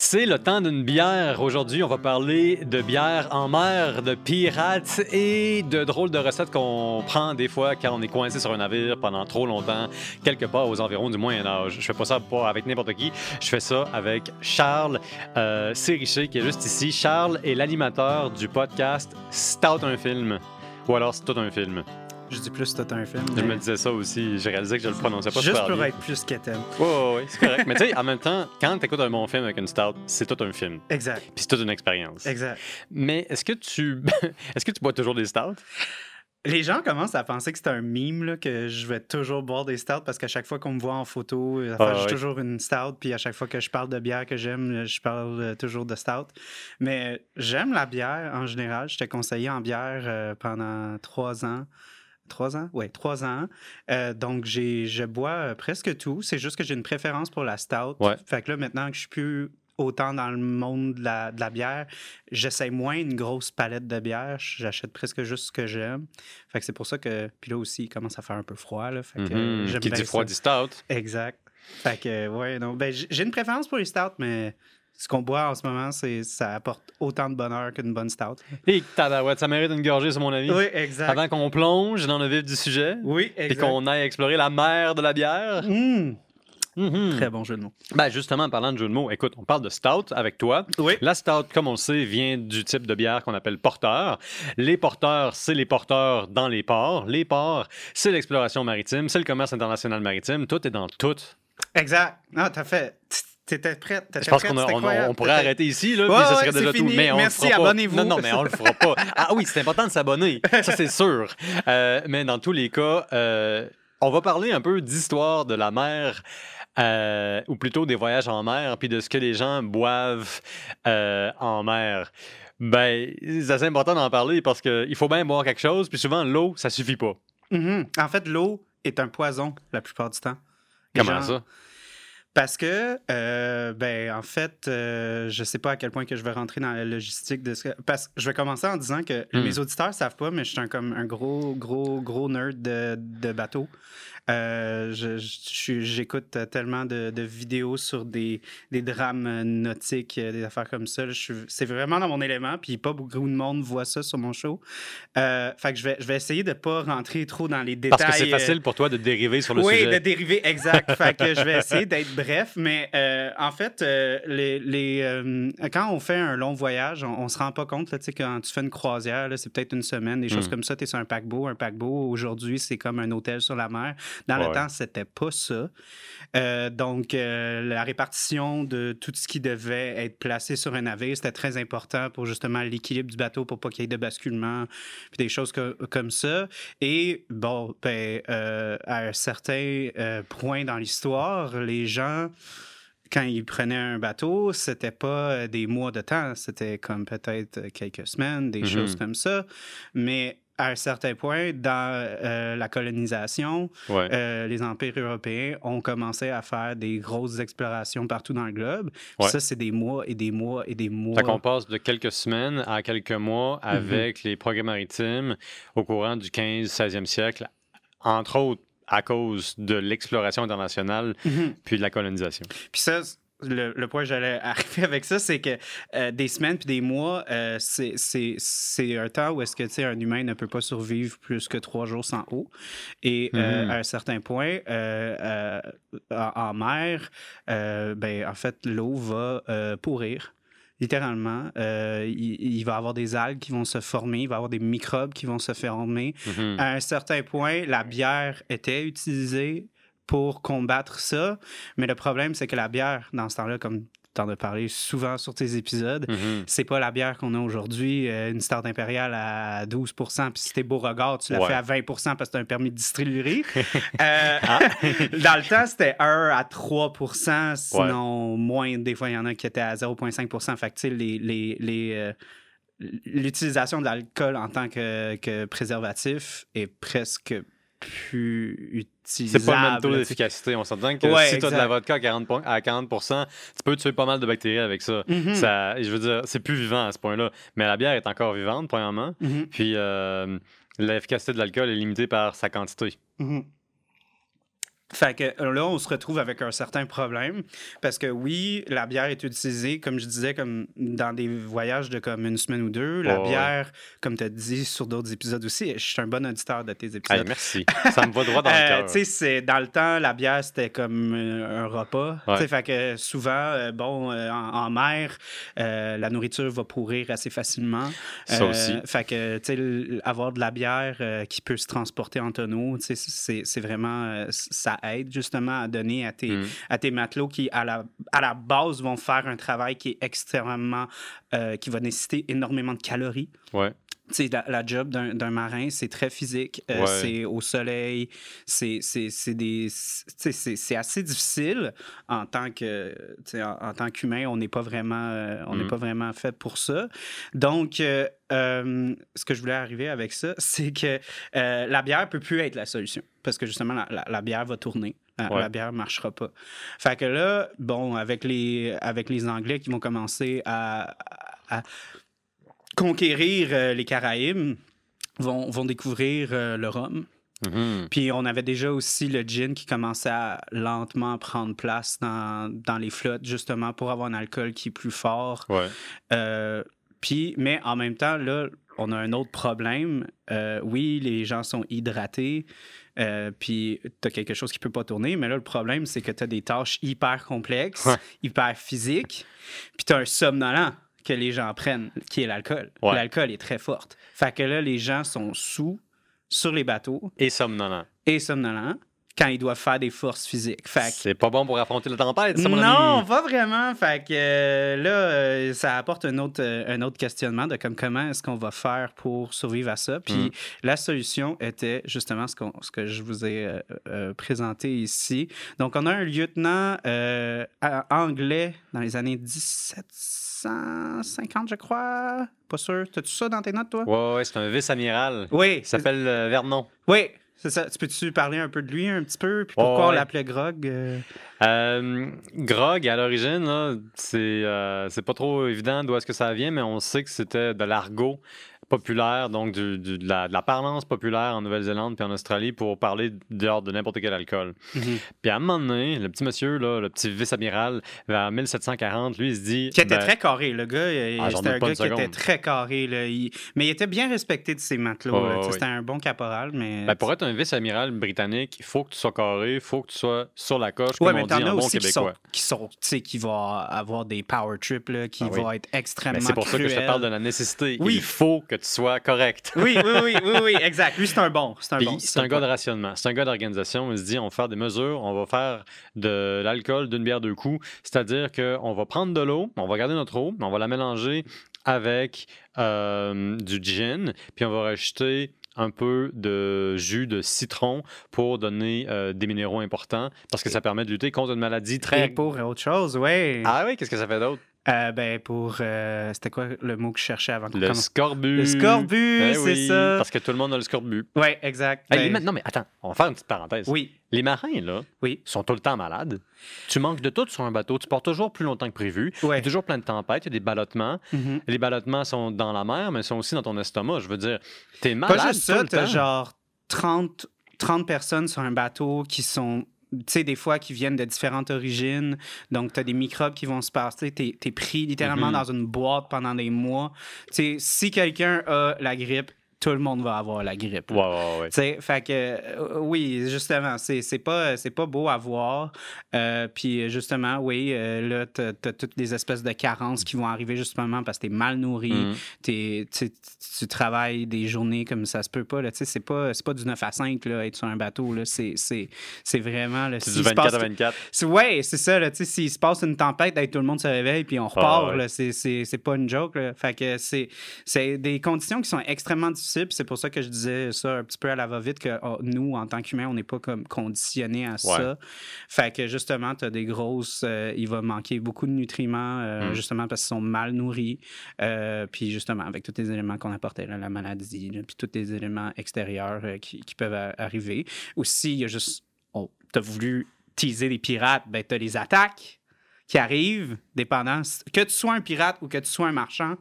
C'est le temps d'une bière. Aujourd'hui, on va parler de bière en mer, de pirates et de drôles de recettes qu'on prend des fois quand on est coincé sur un navire pendant trop longtemps, quelque part aux environs du Moyen Âge. Je fais pas ça avec n'importe qui. Je fais ça avec Charles euh, Sériché qui est juste ici. Charles est l'animateur du podcast Stout un film. Ou alors c'est tout un film. Je dis plus c'est un film. Je mais me disais ça aussi. J'ai réalisé que je le prononçais pas Juste super pour bien. être plus quétaine. Ouais, ouais, ouais, c'est correct. Mais tu sais, en même temps, quand tu écoutes un bon film avec une stout, c'est tout un film. Exact. Puis c'est toute une expérience. Exact. Mais est-ce que tu est-ce que tu bois toujours des stouts? Les gens commencent à penser que c'est un mime, là, que je vais toujours boire des stouts parce qu'à chaque fois qu'on me voit en photo, euh, Ah, j'ai toujours une stout. Puis à chaque fois que je parle de bière que j'aime, euh, je parle euh, toujours de stout. Mais j'aime la bière en général. J'étais conseillé en bière pendant trois ans. Trois ans? Oui, trois ans. Euh, donc, j'ai, je bois euh, presque tout. C'est juste que j'ai une préférence pour la stout. Ouais. Fait que là, maintenant que je suis plus autant dans le monde de la, de la bière, j'essaie moins une grosse palette de bière. J'achète presque juste ce que j'aime. Fait que c'est pour ça que... Puis là aussi, il commence à faire un peu froid. Là, fait que, j'aime Qui dit froid dit stout. Exact. Fait que, ouais, non. Ben, j'ai une préférence pour les stouts, mais ce qu'on boit en ce moment, c'est ça apporte autant de bonheur qu'une bonne stout. Et tabarouette, ça mérite une gorgée, sur mon avis. Oui, exact. Avant qu'on plonge dans le vif du sujet Oui, et exact. qu'on aille explorer la mer de la bière. Mmh. Mhm. Très bon jeu de mots. Ben justement, en parlant de jeu de mots, écoute, on parle de stout avec toi. Oui. La stout, comme on le sait, vient du type de bière qu'on appelle porteur. Les porteurs, c'est les porteurs dans les ports. Les ports, c'est l'exploration maritime, c'est le commerce international maritime. Tout est dans tout. Exact. Ah, t'as fait. T'étais prête. t'étais Je pense qu'on on, on pourrait arrêter ici, là, Ouais, puis ça ouais, serait c'est déjà fini. tout. Mais on Merci, abonnez-vous. Non, non, mais on le fera pas. Ah oui, c'est important de s'abonner. Ça, c'est sûr. Euh, mais dans tous les cas, euh, on va parler un peu d'histoire de la mer. euh, ou plutôt des voyages en mer, puis de ce que les gens boivent en mer. Ben, c'est assez important d'en parler parce qu'il faut bien boire quelque chose, puis souvent, l'eau, ça suffit pas. Mhm. En fait, l'eau est un poison la plupart du temps. Les Comment gens- ça? Parce que, euh, ben, en fait, euh, je sais pas à quel point que je vais rentrer dans la logistique de ce que... Parce que je vais commencer en disant que Hmm. mes auditeurs savent pas, mais je suis un, comme un gros, gros, gros nerd de, de bateau. Euh, je- je J'écoute tellement de, de vidéos sur des, des drames nautiques, euh, des affaires comme ça. C'est vraiment dans mon élément, puis pas beaucoup de monde voit ça sur mon show. Euh, fait que je vais, je vais essayer de pas rentrer trop dans les détails. Parce que c'est euh, facile pour toi de dériver sur le oui, sujet. de dériver, exact. fait que je vais essayer d'être bref, mais euh, en fait, euh, les, les, euh, quand on fait un long voyage, on, on se rend pas compte, là, quand tu fais une croisière, c'est peut-être une semaine, des choses Mm. comme ça, tu es sur un paquebot. Un paquebot, aujourd'hui, c'est comme un hôtel sur la mer. Dans Ouais. le temps, c'était pas ça. Euh, donc, euh, la répartition de tout ce qui devait être placé sur un navire, c'était très important pour justement l'équilibre du bateau, pour pas qu'il y ait de basculement, puis des choses co- comme ça. Et bon, ben, euh, à un certain point dans l'histoire, les gens, quand ils prenaient un bateau, c'était pas des mois de temps, c'était comme peut-être quelques semaines, des Mhm. choses comme ça. Mais à un certain point, dans euh, la colonisation, Ouais. euh, les empires européens ont commencé à faire des grosses explorations partout dans le globe. Ouais. Ça, c'est des mois et des mois et des mois. Fait qu'on passe de quelques semaines à quelques mois Mhm. avec les progrès maritimes au courant du 15-16e siècle, entre autres à cause de l'exploration internationale Mhm. puis de la colonisation. Puis ça, le, le point que j'allais arriver avec ça, c'est que euh, des semaines puis des mois, euh, c'est- c'est c'est un temps où est-ce que un humain ne peut pas survivre plus que trois jours sans eau. Et euh, Mhm. à un certain point, euh, en, en mer, ben, en fait, l'eau va pourrir. Littéralement, Euh, il, il va y avoir des algues qui vont se former, il va y avoir des microbes qui vont se former. Mhm. À un certain point, la bière était utilisée pour combattre ça. Mais le problème, c'est que la bière, dans ce temps-là, comme tu en as parlé souvent sur tes épisodes, Mhm. c'est pas la bière qu'on a aujourd'hui. euh, une start impériale à 12 puis si t'es beau regard, tu la Ouais. fais à 20% parce que t'as un permis de distillerie. Euh, dans le temps, c'était 1 à 3 sinon moins. Des fois, il y en a qui étaient à 0,5 Fait que, les, les, les, euh, l'utilisation de l'alcool en tant que, que préservatif est presque plus utilisable. C'est pas le même taux d'efficacité. On s'entend que Ouais, si tu as de la vodka à 40, po- à 40 tu peux tuer pas mal de bactéries avec ça. Mhm. ça je veux dire, c'est plus vivant à ce point-là. Mais la bière est encore vivante, premièrement. Mhm, Puis euh, l'efficacité de l'alcool est limitée par sa quantité. mhm. Fait que là, on se retrouve avec un certain problème parce que oui, la bière est utilisée, comme je disais, comme dans des voyages de comme une semaine ou deux. La ouais. bière, comme tu as dit sur d'autres épisodes aussi, je suis un bon auditeur de tes épisodes. Hey, merci. Ça me va droit dans le Euh, cœur. tu sais, c'est- dans le temps, la bière, c'était comme euh, un repas. Ouais. Fait que souvent, euh, bon, euh, en, en mer, euh, la nourriture va pourrir assez facilement. Ça aussi. Fait que, tu avoir de la bière euh, qui peut se transporter en tonneau, tu sais, c'est vraiment... euh, aide justement à donner à tes, Mm. à tes matelots qui, à la, à la base, vont faire un travail qui est extrêmement... euh, qui va nécessiter énormément de calories. Ouais. La, la job d'un marin, c'est très physique. Euh, Ouais. C'est au soleil. C'est assez difficile en tant que. En, en tant qu'humain, on n'est pas vraiment. euh, on n'est Mhm. pas vraiment fait pour ça. Donc, euh, ce que je voulais arriver avec ça, c'est que la bière peut plus être la solution. Parce que justement, la, la- la bière va tourner. La, Ouais. la bière ne marchera pas. Fait que là, bon, avec les, avec les Anglais qui vont commencer à- à conquérir euh, les Caraïbes, vont, vont découvrir euh, le rhum. Mhm. Puis on avait déjà aussi le gin qui commençait à lentement prendre place dans, dans les flottes, justement pour avoir un alcool qui est plus fort. Ouais. Euh, puis, mais en même temps, là, on a un autre problème. Euh, oui, les gens sont hydratés, euh, puis tu as quelque chose qui peut pas tourner, mais là, le problème, c'est que tu as des tâches hyper complexes, Ouais. hyper physiques, puis tu as un somnolent que les gens prennent, qui est l'alcool. Ouais. L'alcool est très forte. Fait que là, les gens sont sous sur les bateaux Et somnolent. et somnolents quand ils doivent faire des forces physiques. Fait C'est pas bon pour affronter la tempête, ça, mon non, ami. pas vraiment. Fait que euh, là, euh, ça apporte un autre, euh, un autre questionnement de comme comment est-ce qu'on va faire pour survivre à ça. Puis Mm. la solution était justement ce, qu'on- ce que je vous ai présenté ici. Donc, on a un lieutenant anglais dans les années 1750, je crois. Pas sûr. T'as-tu ça dans tes notes, toi? Ouais, ouais, c'est un vice-amiral. Oui. Il s'appelle euh, Vernon. Oui, c'est ça. Tu peux-tu parler un peu de lui un petit peu? Puis pourquoi Ouais, on l'appelait Grog? euh? Euh, Grog, à l'origine, c'est euh, c'est pas trop évident d'où est-ce que ça vient, mais on sait que c'était de l'argot populaire, donc du- du- de, la, de la parlance populaire en Nouvelle-Zélande puis en Australie pour parler dehors de n'importe quel alcool. Puis à un moment donné, le petit monsieur, là, le petit vice-amiral, vers 1740, lui, il se dit... Qui était ben, très carré, le gars. Ah, C'était un gars qui était très carré. Là. Il- Mais il était bien respecté de ses matelots. Ouais, C'était un bon caporal, mais. ben, pour être un vice-amiral britannique, il faut que tu sois carré, il faut que tu sois sur la coche, Ouais, comme mais on dit en bon aussi qui sont, québécois. qui sont, qui vont avoir des power trips, là, qui Ah oui. vont être extrêmement Mais c'est pour ça que je te parle de la nécessité. Oui. Il faut que tu sois correct. Oui, oui, oui, oui, oui, exact. Lui, c'est un bon. C'est un Puis bon. c'est un gars de rationnement, c'est un gars d'organisation. Il se dit, on va faire des mesures, on va faire de l'alcool d'une bière deux coups. C'est-à-dire qu'on va prendre de l'eau, on va garder notre eau, on va la mélanger avec euh, du gin, puis on va rajouter un peu de jus de citron pour donner euh, des minéraux importants parce que ça permet de lutter contre une maladie Et très... pour autre chose, oui. Ah oui, qu'est-ce que ça fait d'autre? Euh, ben, pour. euh, C'était quoi le mot que je cherchais avant Le commence? scorbut. Le scorbut, Ben c'est oui, ça. Parce que tout le monde a le scorbut. Oui, exact. Hey, Ben, les Non, mais attends, on va faire une petite parenthèse. Oui, Les marins, là, oui. sont tout le temps malades. Tu manques de tout sur un bateau. Tu pars toujours plus longtemps que prévu. Il y Ouais. a toujours plein de tempêtes. Il y a des ballottements. Mhm. Les ballottements sont dans la mer, mais sont aussi dans ton estomac. Je veux dire, t'es malade Pas juste tout ça, le t'as genre 30, 30 personnes sur un bateau qui sont, tu sais, des fois qui viennent de différentes origines. Donc, t'as des microbes qui vont se passer. T'es es pris littéralement Mhm. dans une boîte pendant des mois. Tu sais, si quelqu'un a la grippe, tout le monde va avoir la grippe. Ouais, ouais, ouais. Tu sais, fait que euh, oui, justement, c'est pas, pas beau à voir. Euh, puis justement, oui, euh, là, t'as as toutes les espèces de carences qui vont arriver justement parce que t'es mal nourri, Mhm. t'es- tu tu travailles des journées comme ça se peut pas. là. Tu sais, C'est pas, pas du 9 à 5 là, être sur un bateau. là. C'est vraiment... C'est s'il du se passe- 24 à 24. c'est- Ouais, c'est ça. là, tu sais, S'il se passe une tempête, tout le monde se réveille puis on repart. Ah ouais. là, c'est- pas une joke. là. Fait que c'est c'est des conditions qui sont extrêmement difficiles. C'est pour ça que je disais ça un petit peu à la va-vite que oh, nous, en tant qu'humains, on n'est pas comme conditionnés à ça. Fait que justement, tu as des grosses. euh, il va manquer beaucoup de nutriments, euh, Mm. justement parce qu'ils sont mal nourris. Euh, puis justement, avec tous les éléments qu'on apportait, là, la maladie, là, puis tous les éléments extérieurs qui, qui peuvent arriver. Aussi, il y a juste. Oh, tu as voulu teaser les pirates, ben, tu as les attaques qui arrivent, dépendant. Que tu sois un pirate ou que tu sois un marchand,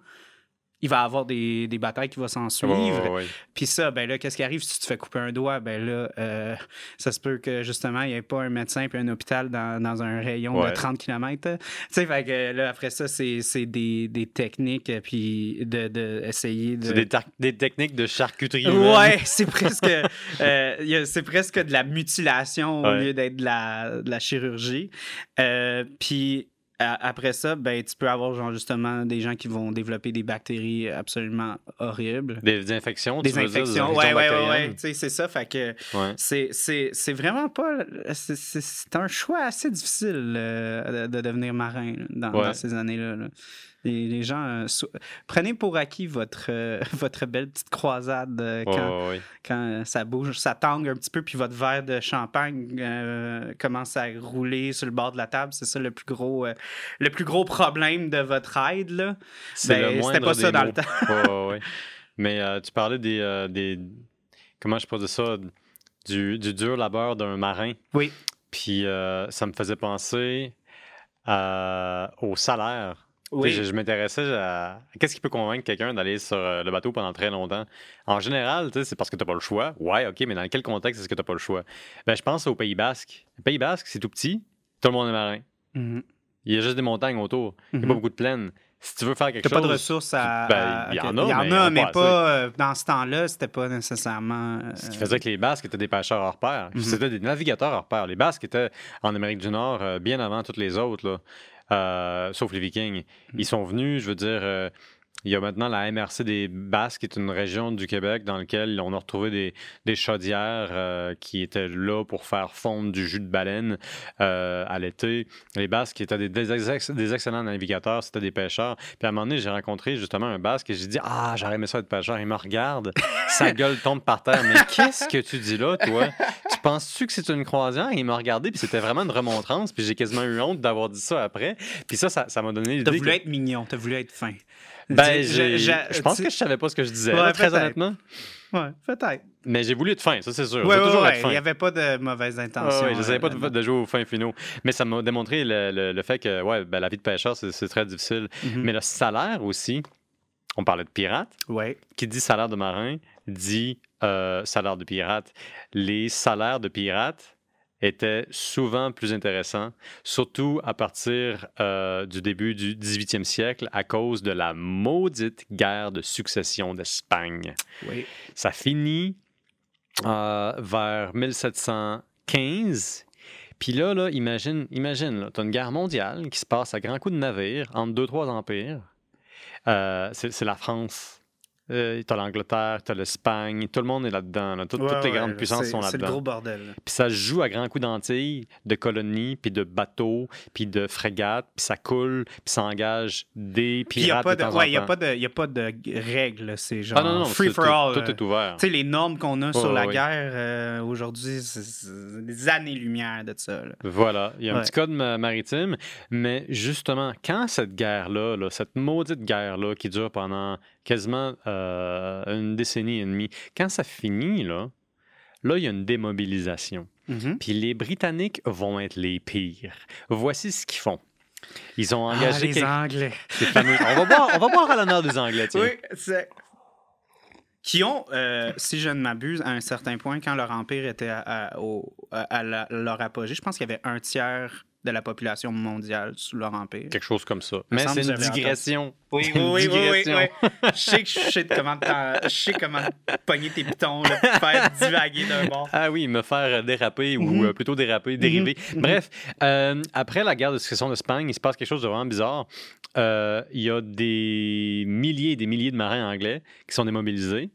il va y avoir des, des batailles qui vont s'en suivre. Puis ça, ben là, qu'est-ce qui arrive si tu te fais couper un doigt? Ben là, euh, ça se peut que justement, il n'y ait pas un médecin puis un hôpital dans, dans un rayon Ouais. de 30 km. Tu sais, fait que là, après ça, c'est des, des techniques, euh, puis de, de essayer de. C'est des, techniques de charcuterie. Ouais, c'est presque, euh, c'est presque de la mutilation au lieu d'être de la, de la chirurgie. Euh, puis après ça, ben, tu peux avoir genre, justement des gens qui vont développer des bactéries absolument horribles. Des infections, tu Des veux dire, infections, des ouais, ouais, ouais, bactériennes. ouais. Tu sais, c'est ça. Fait que Ouais. c'est, vraiment pas. C'est, c'est- c'est un choix assez difficile euh, de, de devenir marin là, dans, Ouais. dans ces années-là. là. Les, les gens. euh, so- prenez pour acquis votre, euh, votre belle petite croisade euh, quand, quand ça bouge, ça tangue un petit peu, puis votre verre de champagne commence à rouler sur le bord de la table. C'est ça le plus gros, le plus gros problème de votre aide. Là. C'est Ben, c'était pas ça dans le temps. Ouais. Mais tu parlais des, des. Comment je dire ça? Du, du dur labeur d'un marin. Oui. Puis ça me faisait penser au salaire. Oui. Je, je m'intéressais à qu'est-ce qui peut convaincre quelqu'un d'aller sur euh, le bateau pendant très longtemps? En général, c'est parce que tu n'as pas le choix. Ouais, OK, mais dans quel contexte est-ce que tu n'as pas le choix? Ben, je pense au Pays Basque. Le Pays Basque, c'est tout petit, tout le monde est marin. Mhm. Il y a juste des montagnes autour. Il n'y a Mhm. pas beaucoup de plaines. Si tu veux faire quelque T'as chose. pas de ressources à. Ben, il y en a, Il y en mais a, pas mais pas. euh, dans ce temps-là, c'était pas nécessairement. euh, Ce qui faisait que les Basques étaient des pêcheurs hors pair. Mhm. C'était des navigateurs hors pair. Les Basques étaient en Amérique du Nord euh, bien avant toutes les autres, là. Euh, sauf les Vikings. Ils sont venus, je veux dire, euh, il y a maintenant la MRC des Basques, qui est une région du Québec dans laquelle on a retrouvé des, des chaudières euh, qui étaient là pour faire fondre du jus de baleine euh, à l'été. Les Basques étaient des, des ex- des excellents navigateurs, c'était des pêcheurs. Puis à un moment donné, j'ai rencontré justement un Basque et j'ai dit Ah, j'aurais aimé ça être pêcheur. Il me regarde, sa gueule tombe par terre. Mais qu'est-ce que tu dis là, toi? Tu penses-tu que c'est une croisière Il m'a regardé, puis c'était vraiment une remontrance. Puis j'ai quasiment eu honte d'avoir dit ça après. Puis ça, ça m'a donné T'as l'idée. voulu que- être mignon, t'as voulu être fin. Ben, Tu- j'ai- je- je pense que je savais pas ce que je disais, Ouais, là, très honnêtement. Ouais, peut-être. Mais j'ai voulu être fin, ça c'est sûr. Ouais, toujours ouais. être fin. Il n'y avait pas de mauvaise intention. ouais, j'essayais pas euh, de, de jouer aux fins finaux. Mais ça m'a démontré le, le- le fait que ouais, ben, la vie de pêcheur, c'est très difficile. mhm. Mais le salaire aussi, on parlait de pirate. Ouais. Qui dit salaire de marin dit euh, salaire de pirate. Les salaires de pirates étaient souvent plus intéressants, surtout à partir euh, du début du 18e siècle à cause de la maudite guerre de succession d'Espagne. Oui. Ça finit euh, vers 1715. Puis là, là, imagine, imagine, tu as une guerre mondiale qui se passe à grands coups de navire entre deux, trois empires. Euh, c'est la France. Euh, t'as l'Angleterre, t'as l'Espagne, tout le monde est là-dedans. là. Tout- Ouais, toutes les grandes puissances sont C'est le là-dedans. gros bordel. Puis ça se joue à grands coups d'antilles, de colonies, puis de bateaux, puis de frégates, puis ça coule, puis ça engage des Puis il n'y a pirates pas de ouais, a a pas règles. C'est genre Ah non, non, free for tout, all. tout est ouvert. Tu sais, les normes qu'on a sur la guerre euh, aujourd'hui, c'est des années-lumière de ça. là. Voilà, il y a un petit code ma- maritime, mais justement, quand cette guerre-là, là, cette maudite guerre-là qui dure pendant quasiment euh, une décennie et demie, quand ça finit, là, là, il y a une démobilisation. Mhm. Puis les Britanniques vont être les pires. Voici ce qu'ils font. Ils ont Ah, engagé les quelques- Anglais. On va boire, on va boire à l'honneur des Anglais, tiens. Oui, c'est. Qui ont, euh, si je ne m'abuse, à un certain point, quand leur empire était à, à- au- à- à la- leur apogée, je pense qu'il y avait un tiers de la population mondiale sous leur empire. Quelque chose comme ça. Mais c'est une digression. Oui, oui, une oui, oui. Je sais que je sais comment, je sais comment pogner tes pitons, là, puis faire divaguer d'un bord. Ah oui, me faire déraper ou Mhm. euh, plutôt déraper, dériver. Bref, euh, après la guerre de succession d'Espagne, il se passe quelque chose de vraiment bizarre. Euh, Il y a des milliers et des milliers de marins anglais qui sont démobilisés,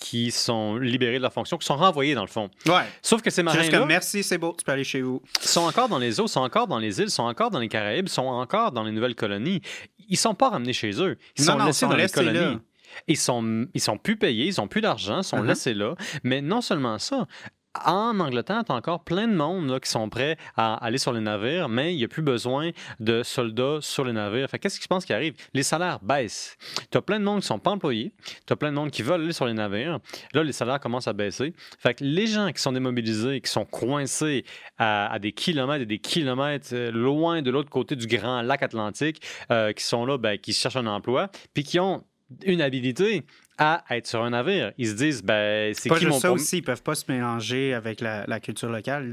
qui sont libérés de leur fonction, qui sont renvoyés dans le fond. Ouais. Sauf que ces C'est juste marins-là comme merci, c'est beau, tu peux aller chez vous. sont encore dans les eaux, sont encore dans les îles, sont encore dans les Caraïbes, sont encore dans les nouvelles colonies. Ils sont pas ramenés chez eux. Ils Non, sont non, laissés sont dans les là. colonies. Ils sont, ils sont plus payés, ils ont plus d'argent, sont Uh-huh. laissés là. Mais non seulement ça, en Angleterre, tu as encore plein de monde là, qui sont prêts à aller sur les navires, mais il n'y a plus besoin de soldats sur les navires. Qu'est-ce qui se pense qui arrive? Les salaires baissent. Tu as plein de monde qui ne sont pas employés, tu as plein de monde qui veulent aller sur les navires. Là, les salaires commencent à baisser. Fait les gens qui sont démobilisés, qui sont coincés à, à des kilomètres et des kilomètres euh, loin de l'autre côté du grand lac Atlantique, euh, qui sont là, ben, qui cherchent un emploi, puis qui ont une habilité à être sur un navire. Ils se disent, ben, c'est Pas qui mon ça aussi, ils peuvent pas se mélanger avec la, la culture locale.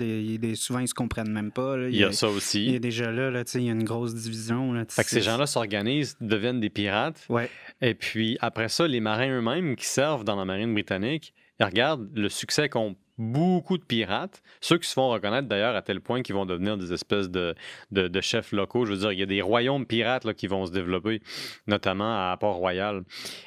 Souvent, ils se comprennent même pas. là. Il y a ça il y a aussi. déjà là, là tu sais, il y a une grosse division. Là, Fait que ces gens-là s'organisent, deviennent des pirates. Ouais. Et puis après ça, les marins eux-mêmes qui servent dans la marine britannique, ils regardent le succès qu'ont beaucoup de pirates, ceux qui se font reconnaître d'ailleurs à tel point qu'ils vont devenir des espèces de, de, de chefs locaux. Je veux dire, il y a des royaumes pirates là, qui vont se développer, notamment à Port-Royal.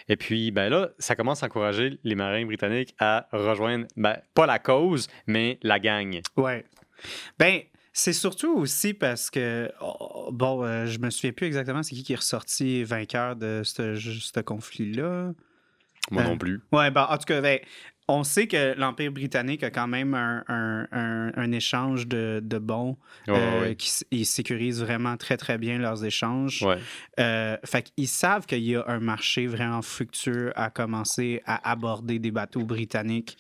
Et puis, ben là, ça commence à encourager les marins britanniques à rejoindre, ben, pas la cause, mais la gang. Ouais. Ben, c'est surtout aussi parce que, oh, bon, euh, je me souviens plus exactement c'est qui qui est ressorti vainqueur de ce, ce conflit-là. Moi Euh, non plus. Ouais, ben, en tout cas, ben, on sait que l'Empire britannique a quand même un, un- un- un échange de, de bons, euh, qui ils sécurisent vraiment très, très bien leurs échanges. ouais. Euh, fait qu'ils savent qu'il y a un marché vraiment fructueux à commencer à aborder des bateaux britanniques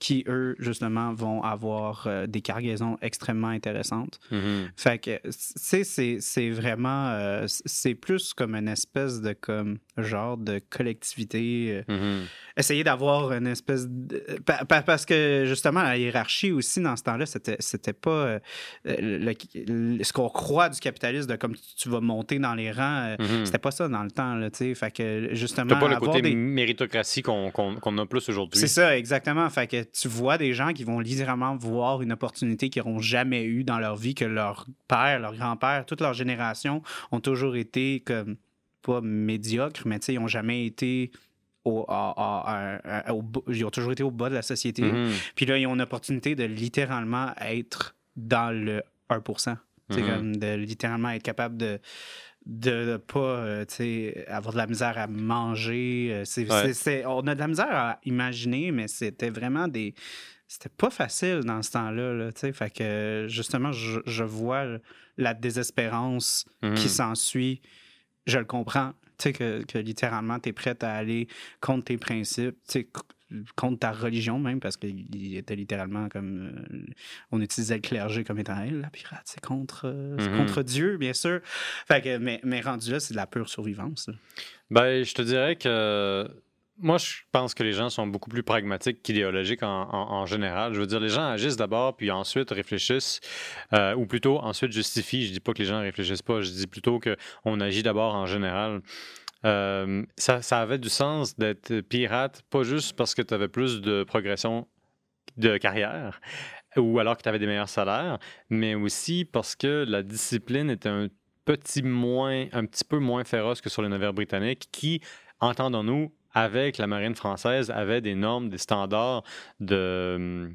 qui, eux, justement, vont avoir euh, des cargaisons extrêmement intéressantes. Mhm. Fait que, tu sais, c'est- c'est vraiment... euh, c'est plus comme une espèce de comme genre de collectivité. euh, Mhm. essayer d'avoir une espèce de... pa- pa- Parce que, justement, la hiérarchie aussi, dans ce temps-là, c'était c'était pas euh, le- le- ce qu'on croit du capitalisme, de comme tu vas monter dans les rangs. Mhm. C'était pas ça dans le temps, là, tu sais. Fait que, justement, T'as pas le côté des- méritocratie qu'on a plus aujourd'hui. c'est ça, exactement. Fait que tu vois des gens qui vont littéralement voir une opportunité qu'ils n'auront jamais eue dans leur vie, que leur père, leur grand-père, toute leur génération ont toujours été comme pas médiocres, mais tu sais, ils n'ont jamais été au, à- à- ils ont toujours été au bas de la société. Mhm. Puis là, ils ont une opportunité de littéralement être dans le 1%. C'est Mhm. comme de littéralement être capable de de ne pas euh, avoir de la misère à manger. Euh, c'est- Ouais. c'est- c'est- on a de la misère à imaginer, mais c'était vraiment des. C'était pas facile dans ce temps-là. Là, fait que justement, je, je vois la désespérance qui s'ensuit. Je le comprends. Que, que littéralement, tu es prête à aller contre tes principes, contre ta religion même, parce qu'il était littéralement comme. euh, on utilisait le clergé comme étant la pirate, c'est contre, euh, Mhm. contre Dieu, bien sûr. Fait que, mais, mais rendu là, c'est de la pure survivance. là. Ben, je te dirais que moi, je pense que les gens sont beaucoup plus pragmatiques qu'idéologiques en, en- en général. Je veux dire, les gens agissent d'abord, puis ensuite réfléchissent, euh, ou plutôt ensuite justifient. Je dis pas que les gens réfléchissent pas, je dis plutôt qu'on agit d'abord en général. Euh, ça, ça avait du sens d'être pirate, pas juste parce que tu avais plus de progression de carrière, ou alors que tu avais des meilleurs salaires, mais aussi parce que la discipline était un petit moins, un petit peu moins féroce que sur les navires britanniques, qui, entendons-nous, avec la marine française, avait des normes, des standards de,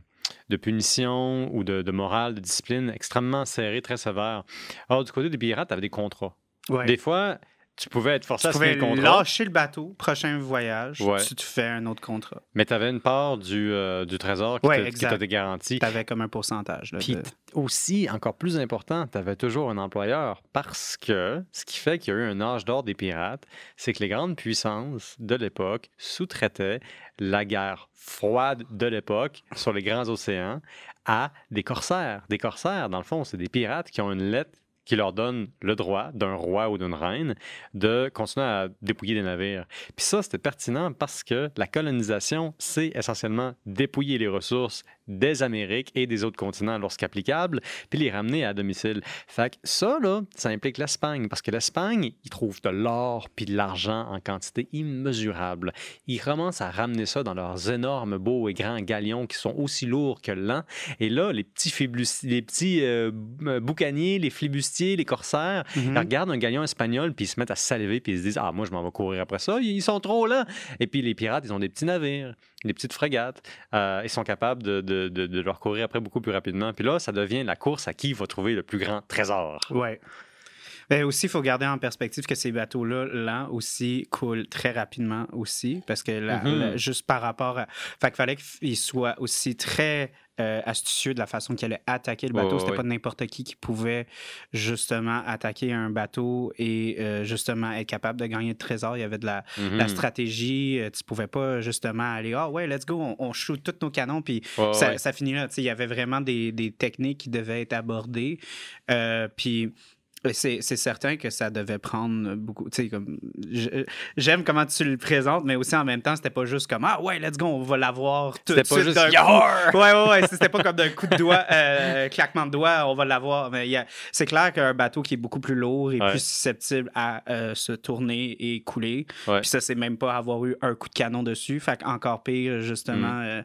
de punition ou de, de morale, de discipline extrêmement serrés, très sévères. Alors, du côté des pirates, tu avais des contrats. Ouais. Des fois, tu pouvais être forcé tu à signer le contrat. lâcher le bateau, prochain voyage, Ouais. tu te fais un autre contrat. Mais tu avais une part du, euh, du trésor qui Ouais, t'était garantie. Tu avais comme un pourcentage. Là, Puis de- aussi, encore plus important, tu avais toujours un employeur parce que ce qui fait qu'il y a eu un âge d'or des pirates, c'est que les grandes puissances de l'époque sous-traitaient la guerre froide de l'époque sur les grands océans à des corsaires. Des corsaires, dans le fond, c'est des pirates qui ont une lettre qui leur donne le droit d'un roi ou d'une reine de continuer à dépouiller des navires. Puis ça, c'était pertinent parce que la colonisation, c'est essentiellement dépouiller les ressources des Amériques et des autres continents lorsqu'applicable, puis les ramener à domicile. Fait que ça, là, ça implique l'Espagne, parce que l'Espagne, ils trouvent de l'or puis de l'argent en quantité immesurable. Ils commencent à ramener ça dans leurs énormes, beaux et grands galions qui sont aussi lourds que lents. Et là, les petits, flibusti- les petits euh, b- boucaniers, les flibustiers, les corsaires, Mhm. ils regardent un galion espagnol, puis ils se mettent à saliver, puis ils se disent Ah, moi, je m'en vais courir après ça, ils sont trop lents. Et puis les pirates, ils ont des petits navires, des petites frégates. Euh, ils sont capables de, de, de- de leur courir après beaucoup plus rapidement. Puis là, ça devient la course à qui va trouver le plus grand trésor. Ouais. Mais aussi, il faut garder en perspective que ces bateaux-là, lents aussi, coulent très rapidement aussi, parce que Mhm. la- juste par rapport à... Fait qu'il fallait qu'ils soient aussi très euh, astucieux de la façon qu'ils allaient attaquer le bateau. C'était ouais. pas n'importe qui qui pouvait justement attaquer un bateau et euh, justement être capable de gagner le trésor. Il y avait de la, Mhm. la stratégie. Euh, Tu pouvais pas justement aller, ah ouais, let's go, on, on shoot tous nos canons, puis ça, finit là. Il y avait vraiment des, des techniques qui devaient être abordées. Euh, puis C'est certain que ça devait prendre beaucoup. Comme. J'aime comment tu le présentes, mais aussi en même temps, c'était pas juste comme Ah ouais, let's go, on va l'avoir tout de C'était pas suite Yar! coup. Ouais, ouais, ouais. C'était pas comme d'un coup de doigt, euh, claquement de doigt, on va l'avoir. Mais a- c'est clair qu'un bateau qui est beaucoup plus lourd et Ouais. plus susceptible à euh, se tourner et couler. Ouais. Puis ça, c'est même pas avoir eu un coup de canon dessus. Fait encore pire, justement. Mm. euh.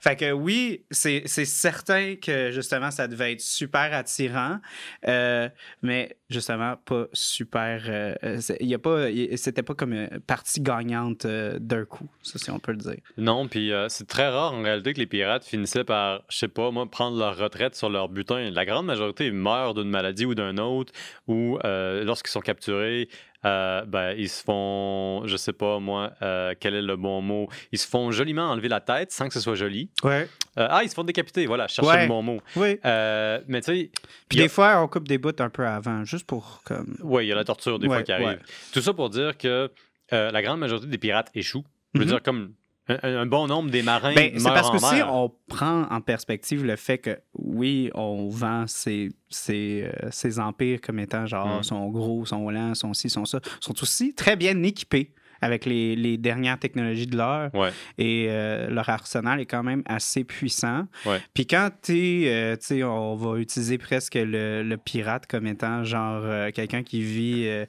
Fait que oui, c'est c'est certain que justement, ça devait être super attirant. euh, mais justement, pas super. euh, euh, pas. C'était pas comme une partie gagnante euh, d'un coup, ça, si on peut le dire. Non, puis euh, c'est très rare en réalité que les pirates finissaient par, je sais pas, moi, prendre leur retraite sur leur butin. La grande majorité meurent d'une maladie ou d'un autre, ou euh, lorsqu'ils sont capturés, euh, ben, ils se font, je sais pas moi, euh, quel est le bon mot, ils se font joliment enlever la tête sans que ce soit joli. Ouais. Euh, ah, ils se font décapiter, voilà, je cherchais Ouais. le bon mot. Oui. Mais tu sais, Puis a- des fois, on coupe des bouts un peu avant, juste pour comme. Oui, il y a la torture des fois qui arrive. Tout ça pour dire que la grande majorité des pirates échouent. Je veux Mhm. dire, comme un, un bon nombre des marins Ben, c'est parce que si on prend en perspective le fait que, oui, on vend ces, ces, euh, ces empires comme étant genre, Mm. sont gros, sont lents, sont ci, sont ça, sont aussi très bien équipés avec les, les dernières technologies de l'heure Ouais. et euh, leur arsenal est quand même assez puissant. Ouais. Puis quand tu sais, on va utiliser presque le, le pirate comme étant genre euh, quelqu'un qui vit euh,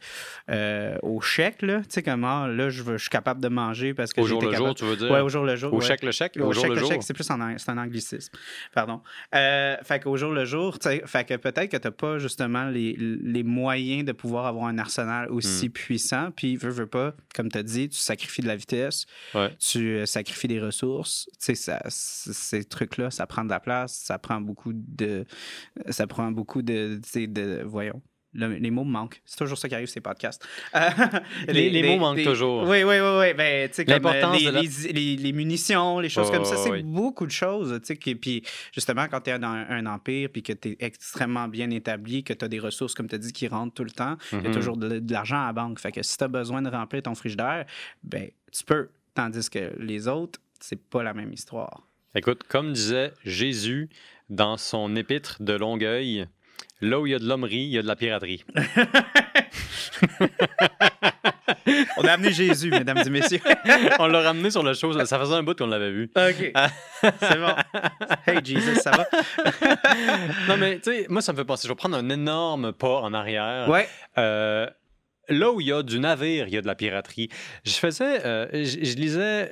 euh, au chèque, là, tu sais, comment, là, je, veux- je suis capable de manger parce que Au jour le capable- jour, tu veux dire? Ouais, au jour le jour. Au ouais. chèque le chèque? Au Au jour chèque, le jour? chèque, c'est plus en un anglicisme. Pardon. Euh, fait qu'au jour le jour, tu sais, fait que peut-être que tu n'as pas justement les, les moyens de pouvoir avoir un arsenal aussi Hmm. puissant. Puis, veux, veux pas, comme tu as dit, tu sacrifies de la vitesse, Ouais. tu euh, sacrifies des ressources. Tu sais, ces trucs-là, ça prend de la place, ça prend beaucoup de. Ça prend beaucoup de. de voyons. Le- les mots me manquent. C'est toujours ça qui arrive, ces podcasts. Euh, Les- les mots manquent toujours. Oui, oui, oui. oui. Ben, euh, L'importance les, munitions, les choses comme ça, c'est beaucoup de choses. Qui- puis justement, quand tu es dans un, un empire puis que tu es extrêmement bien établi, que tu as des ressources, comme tu as dit, qui rentrent tout le temps, il y a Mhm. toujours de, de l'argent à la banque. Fait que si tu as besoin de remplir ton frigidaire, ben, tu peux. Tandis que les autres, c'est pas la même histoire. Écoute, comme disait Jésus dans son épître de Longueuil, là où il y a de l'hommerie, il y a de la piraterie. On a amené Jésus, mesdames et messieurs. On l'a ramené sur le show, ça- faisait un bout qu'on l'avait vu. OK. c'est bon. Hey, Jesus, ça va? non, mais tu sais, moi, ça me fait penser, je vais prendre un énorme pas en arrière. Ouais. Euh, là où il y a du navire, il y a de la piraterie. Je faisais, euh, je, je lisais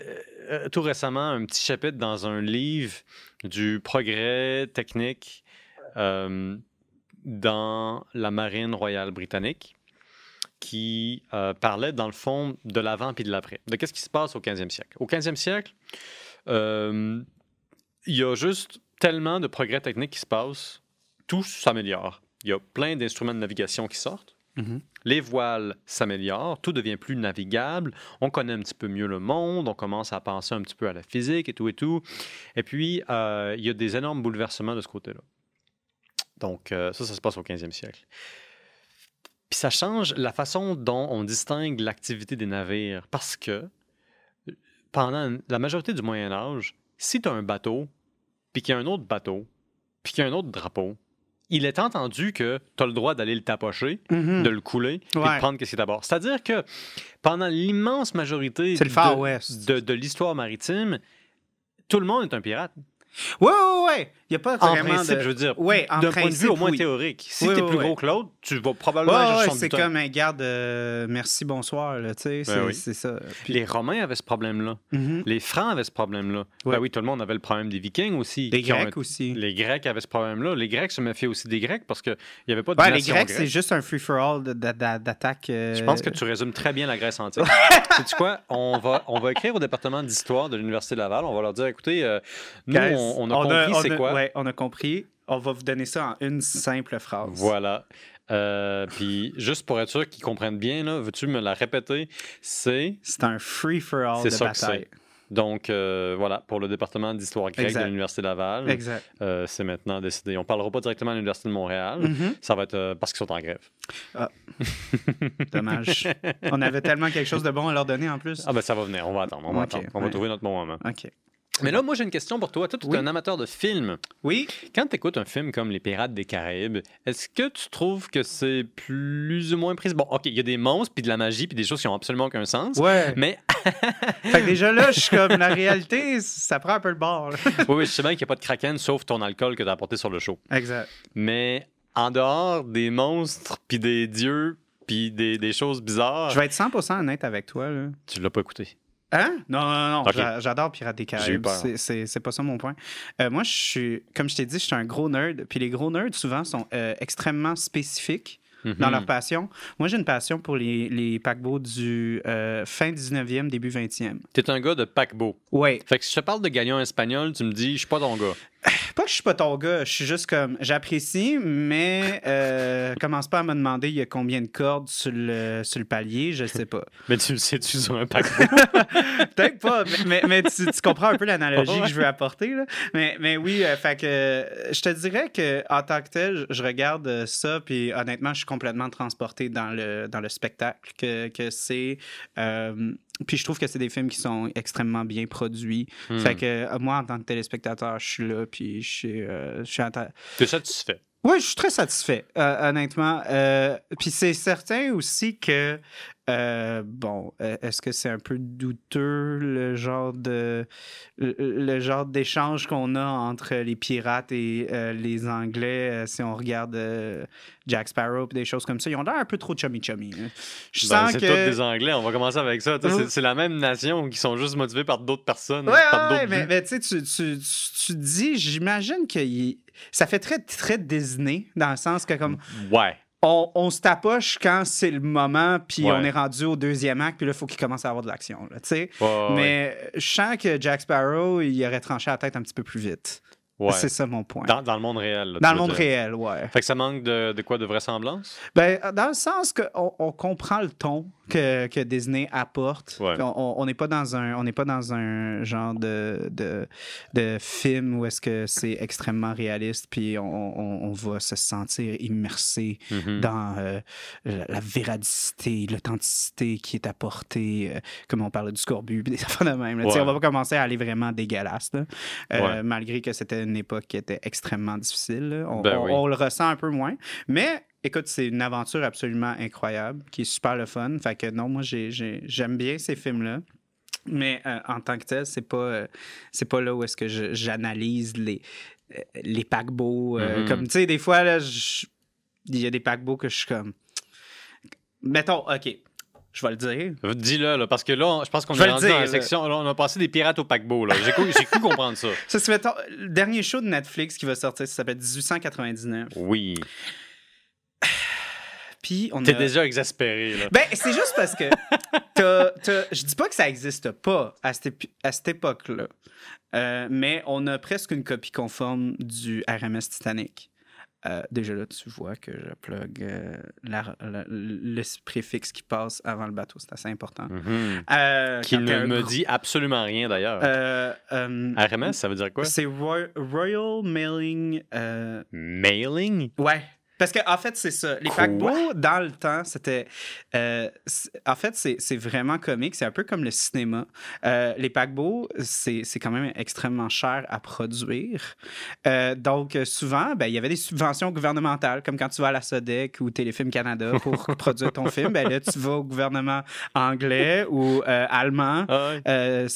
euh, tout récemment un petit chapitre dans un livre du progrès technique euh, dans la marine royale britannique qui euh, parlait dans le fond de l'avant puis de l'après. De qu'est-ce qui se passe au 15e siècle. Au 15e siècle, euh, il y a juste tellement de progrès techniques qui se passent, tout s'améliore. Il y a plein d'instruments de navigation qui sortent. Mhm. Les voiles s'améliorent, tout devient plus navigable, on connaît un petit peu mieux le monde, on commence à penser un petit peu à la physique et tout et tout. Et puis, euh, il y a des énormes bouleversements de ce côté-là. Donc, euh, ça, ça se passe au 15e siècle. Puis ça change la façon dont on distingue l'activité des navires, parce que pendant la majorité du Moyen Âge, si tu as un bateau, puis qu'il y a un autre bateau, puis qu'il y a un autre drapeau, il est entendu que tu as le droit d'aller le tapocher, Mhm. de le couler, puis Ouais. de prendre ce qui est à bord. C'est-à-dire que pendant l'immense majorité le de l'histoire maritime, tout le monde est un pirate. Ouais, ouais, ouais. Il n'y a pas En vraiment principe, de... je veux dire. Ouais, en D'un point de vue au moins oui. théorique. Si Oui, tu es oui, plus gros que l'autre, tu vas probablement Ouais, c'est comme un garde euh, merci, bonsoir, là, tu sais, c'est oui. c'est ça. Puis les Romains avaient ce problème-là. Mhm. Les Francs avaient ce problème-là. Ouais. Ben oui, tout le monde avait le problème des Vikings aussi. Les ont Grecs aussi. Les Grecs avaient ce problème-là. Les Grecs se méfiaient aussi des Grecs parce qu'il n'y avait pas de Ouais, les Grecs, c'est juste un free-for-all de- de- de- d'attaque. euh, Je pense que tu résumes très bien la Grèce antique. Sais-tu quoi? On va, on va écrire au département d'histoire de l'Université Laval. On va leur dire, écoutez, euh, nous, on, on a compris c'est quoi. Ouais, on a compris. On va vous donner ça en une simple phrase. Voilà. Euh, Puis, juste pour être sûr qu'ils comprennent bien, veux-tu me la répéter? C'est... C'est un free-for-all de ça bataille. Donc, euh, voilà, pour le département d'histoire grecque Exact. de l'Université Laval, Exact. euh, c'est maintenant décidé. On ne parlera pas directement à l'Université de Montréal. Mhm. Ça va être euh, parce qu'ils sont en grève. Dommage. on avait tellement quelque chose de bon à leur donner en plus. Ah ben ça va venir, on va attendre, on va attendre. On va ouais. trouver notre bon moment. OK. Mais là, moi, j'ai une question pour toi. Toi, tu es Oui. un amateur de films. Oui. Quand tu écoutes un film comme Les Pirates des Caraïbes, est-ce que tu trouves que c'est plus ou moins pris? Bon, OK, il y a des monstres, puis de la magie, puis des choses qui n'ont absolument aucun sens. Ouais. Mais fait que déjà là, je suis comme, la réalité, ça prend un peu le bord. oui, oui, je sais bien qu'il n'y a pas de kraken sauf ton alcool que tu as apporté sur le show. exact. Mais en dehors des monstres, puis des dieux, puis des, des choses bizarres, Je vais être 100% honnête avec toi. Là. tu l'as pas écouté. Hein? Non, non, non. Ok. j'a- J'adore Pirates des Caraïbes. C'est- pas ça mon point. Euh, moi, je suis, comme je t'ai dit, je suis un gros nerd. Puis les gros nerds, souvent, sont euh, extrêmement spécifiques dans Mhm. leur passion. Moi, j'ai une passion pour les, les paquebots du euh, fin 19e, début 20e. T'es un gars de paquebot. Ouais. Fait que si je te parle de galion espagnol, tu me dis, je suis pas ton gars. Pas que je suis pas ton gars, je suis juste comme, j'apprécie, mais euh, commence pas à me demander il y a combien de cordes sur le, sur le palier, je sais pas. Mais tu le sais-tu sur un paquebot? Peut-être pas, mais, mais, mais tu, tu comprends un peu l'analogie Ouais. que je veux apporter. Là. Mais, mais oui, euh, fait que euh, je te dirais que en tant que tel, je- regarde euh, ça, puis honnêtement, je suis complètement transporté dans le, dans le spectacle que, que c'est. Euh, puis je trouve que c'est des films qui sont extrêmement bien produits. Hmm. Fait que euh, moi, en tant que téléspectateur, je suis là, puis je suis, euh, je suis en ta- T'es satisfait? oui, je suis très satisfait, euh, honnêtement. Euh, Puis c'est certain aussi que, euh, bon, euh, est-ce que c'est un peu douteux le genre de le, le genre d'échange qu'on a entre les pirates et euh, les Anglais si on regarde euh, Jack Sparrow et des choses comme ça, ils ont l'air un peu trop chummy chummy. hein. Je Ben, sens c'est que tous des Anglais, on va commencer avec ça. C'est c'est la même nation qui sont juste motivés par d'autres personnes. Ouais, par ouais, d'autres mais, tu sais, tu, tu, dis, j'imagine que ça fait très, très Disney, dans le sens que comme Ouais. On, on se tapoche quand c'est le moment, puis Ouais. on est rendu au deuxième acte, puis là, il faut qu'il commence à avoir de l'action, là. Ouais, Mais je sens que Jack Sparrow, il aurait tranché la tête un petit peu plus vite. Ouais. C'est ça mon point. Dans, dans le monde réel. là, Dans le monde dire. réel, ouais. Fait que ça manque de, de quoi? De vraisemblance? Ben, dans le sens qu'on on comprend le ton que, que Disney apporte. Ouais. On- n'est pas dans un on n'est pas dans un genre de, de, de film où est-ce que c'est extrêmement réaliste puis on, on- on va se sentir immersé Mhm. dans euh, la, la véradicité, l'authenticité qui est apportée, euh, comme on parlait du scorbut, des affaires de même. là. Ouais. On va pas commencer à aller vraiment dégueulasse, là. Euh, malgré que c'était une époque qui était extrêmement difficile. là. On, Ben on- oui. on le ressent un peu moins. Mais écoute, c'est une aventure absolument incroyable, qui est super le fun. Fait que non, moi, j'ai- j'ai- j'aime bien ces films-là. Mais euh, en tant que tel, c'est pas, euh, c'est pas là où est-ce que j'analyse les, euh, les paquebots. Mhm. Comme, tu sais, des fois, il y a des paquebots que je suis comme... Mettons, OK, je vais le dire. Dis-le, là, parce que là, on- je pense qu'on est rendu dire, dans la section. Là, on a passé des pirates au paquebot. là. J'ai cru, comprendre ça. Ça, c'est le dernier show de Netflix qui va sortir, ça s'appelle 1899. Oui. Puis on T'es a... déjà exaspéré, là. Ben, c'est juste parce que je dis pas que ça existe pas à cette, à cette époque-là, Euh, mais on a presque une copie conforme du RMS Titanic. Euh, déjà là, tu vois que je plug euh, la- la- le préfixe qui passe avant le bateau, c'est assez important. Mhm. Euh, Qui ne me dit absolument rien, d'ailleurs. RMS, ça veut dire quoi? c'est Roy- Royal Mailing. Mailing? Ouais. Parce que en fait, c'est ça. Les paquebots, dans le temps, c'était. euh, en fait, c'est vraiment comique. C'est un peu comme le cinéma. Euh, les paquebots, c'est quand même extrêmement cher à produire. Euh, donc, souvent, ben, il y avait des subventions gouvernementales, comme quand tu vas à la Sodec ou Téléfilm Canada pour produire ton film. Ben, là, tu vas au gouvernement anglais ou allemand. Ah ouais.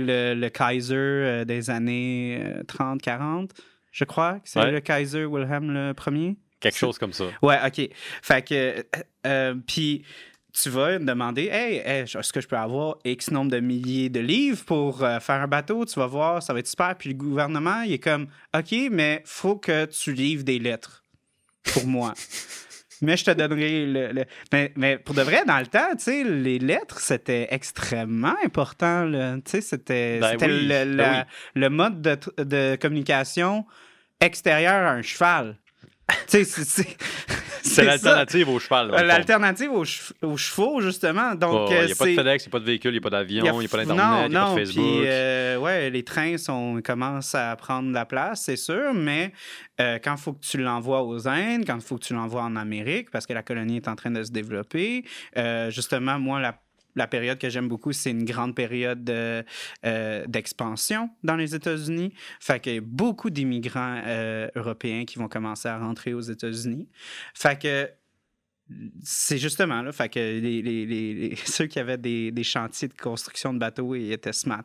Le, le Kaiser des années euh, 30, 40, je crois que c'est Ouais. le Kaiser Wilhelm le premier. Quelque chose comme ça. Ouais, OK. Fait que, euh, euh, puis tu vas demander, hey, hey, est-ce que je peux avoir X nombre de milliers de livres pour euh, faire un bateau? Tu vas voir, ça va être super. Puis le gouvernement, il est comme, OK, mais faut que tu livres des lettres pour moi. Mais je te donnerai le. le- Mais, mais pour de vrai, dans le temps, tu sais, les lettres, c'était extrêmement important. Tu sais, c'était Ben oui, le, ben oui. le mode de, de communication extérieur à un cheval. C'est- l'alternative au cheval. L'alternative aux, aux chevaux, justement. Donc, Il n'y a pas de FedEx, il n'y a pas de véhicule, il n'y a pas d'avion, il n'y a pas d'Internet, il n'y a pas de Facebook. Puis, euh, ouais, les trains sont, commencent à prendre la place, c'est sûr, mais euh, quand il faut que tu l'envoies aux Indes, quand il faut que tu l'envoies en Amérique, parce que la colonie est en train de se développer, euh, justement, moi, la, la période que j'aime beaucoup, c'est une grande période de, euh, d'expansion dans les États-Unis. Fait qu'il y a beaucoup d'immigrants euh, européens qui vont commencer à rentrer aux États-Unis. Fait que c'est justement là, fait que ceux qui avaient des, chantiers de construction de bateaux, étaient smart.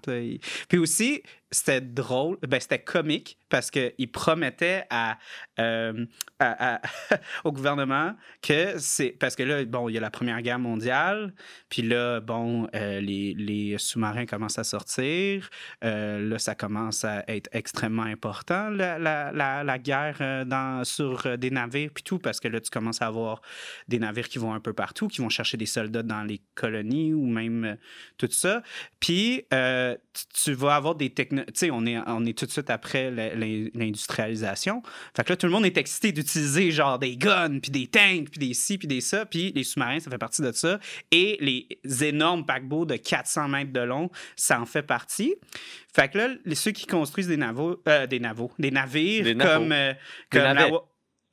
Puis aussi, c'était drôle, ben, c'était comique parce qu'il promettait à, euh, à, au gouvernement que c'est. Parce que là, bon, il y a la Première Guerre mondiale, puis là, bon, euh, les, les sous-marins commencent à sortir. Euh, là, ça commence à être extrêmement important, la, la, la, guerre dans, sur des navires, puis tout, parce que là, tu commences à avoir des navires qui vont un peu partout, qui vont chercher des soldats dans les colonies ou même tout ça. Puis, tu vas avoir des technologies tu sais, on est, on est tout de suite après l'industrialisation. Fait que là, tout le monde est excité d'utiliser genre des guns, puis des tanks, puis des ci, puis des ça. Puis les sous-marins, ça fait partie de ça. Et les énormes paquebots de 400 mètres de long, ça en fait partie. Fait que là, ceux qui construisent des navaux, euh, des navaux, des navires comme, euh, comme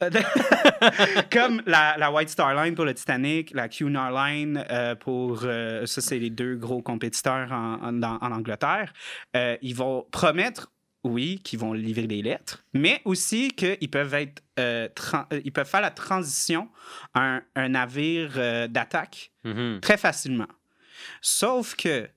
Comme la, White Star Line pour le Titanic, la Cunard Line euh, pour. Euh, ça, c'est les deux gros compétiteurs en, en, Angleterre. Euh, ils vont promettre, oui, qu'ils vont livrer des lettres, mais aussi qu'ils peuvent être. ils peuvent faire la transition à un, navire d'attaque mm-hmm. très facilement. Sauf que.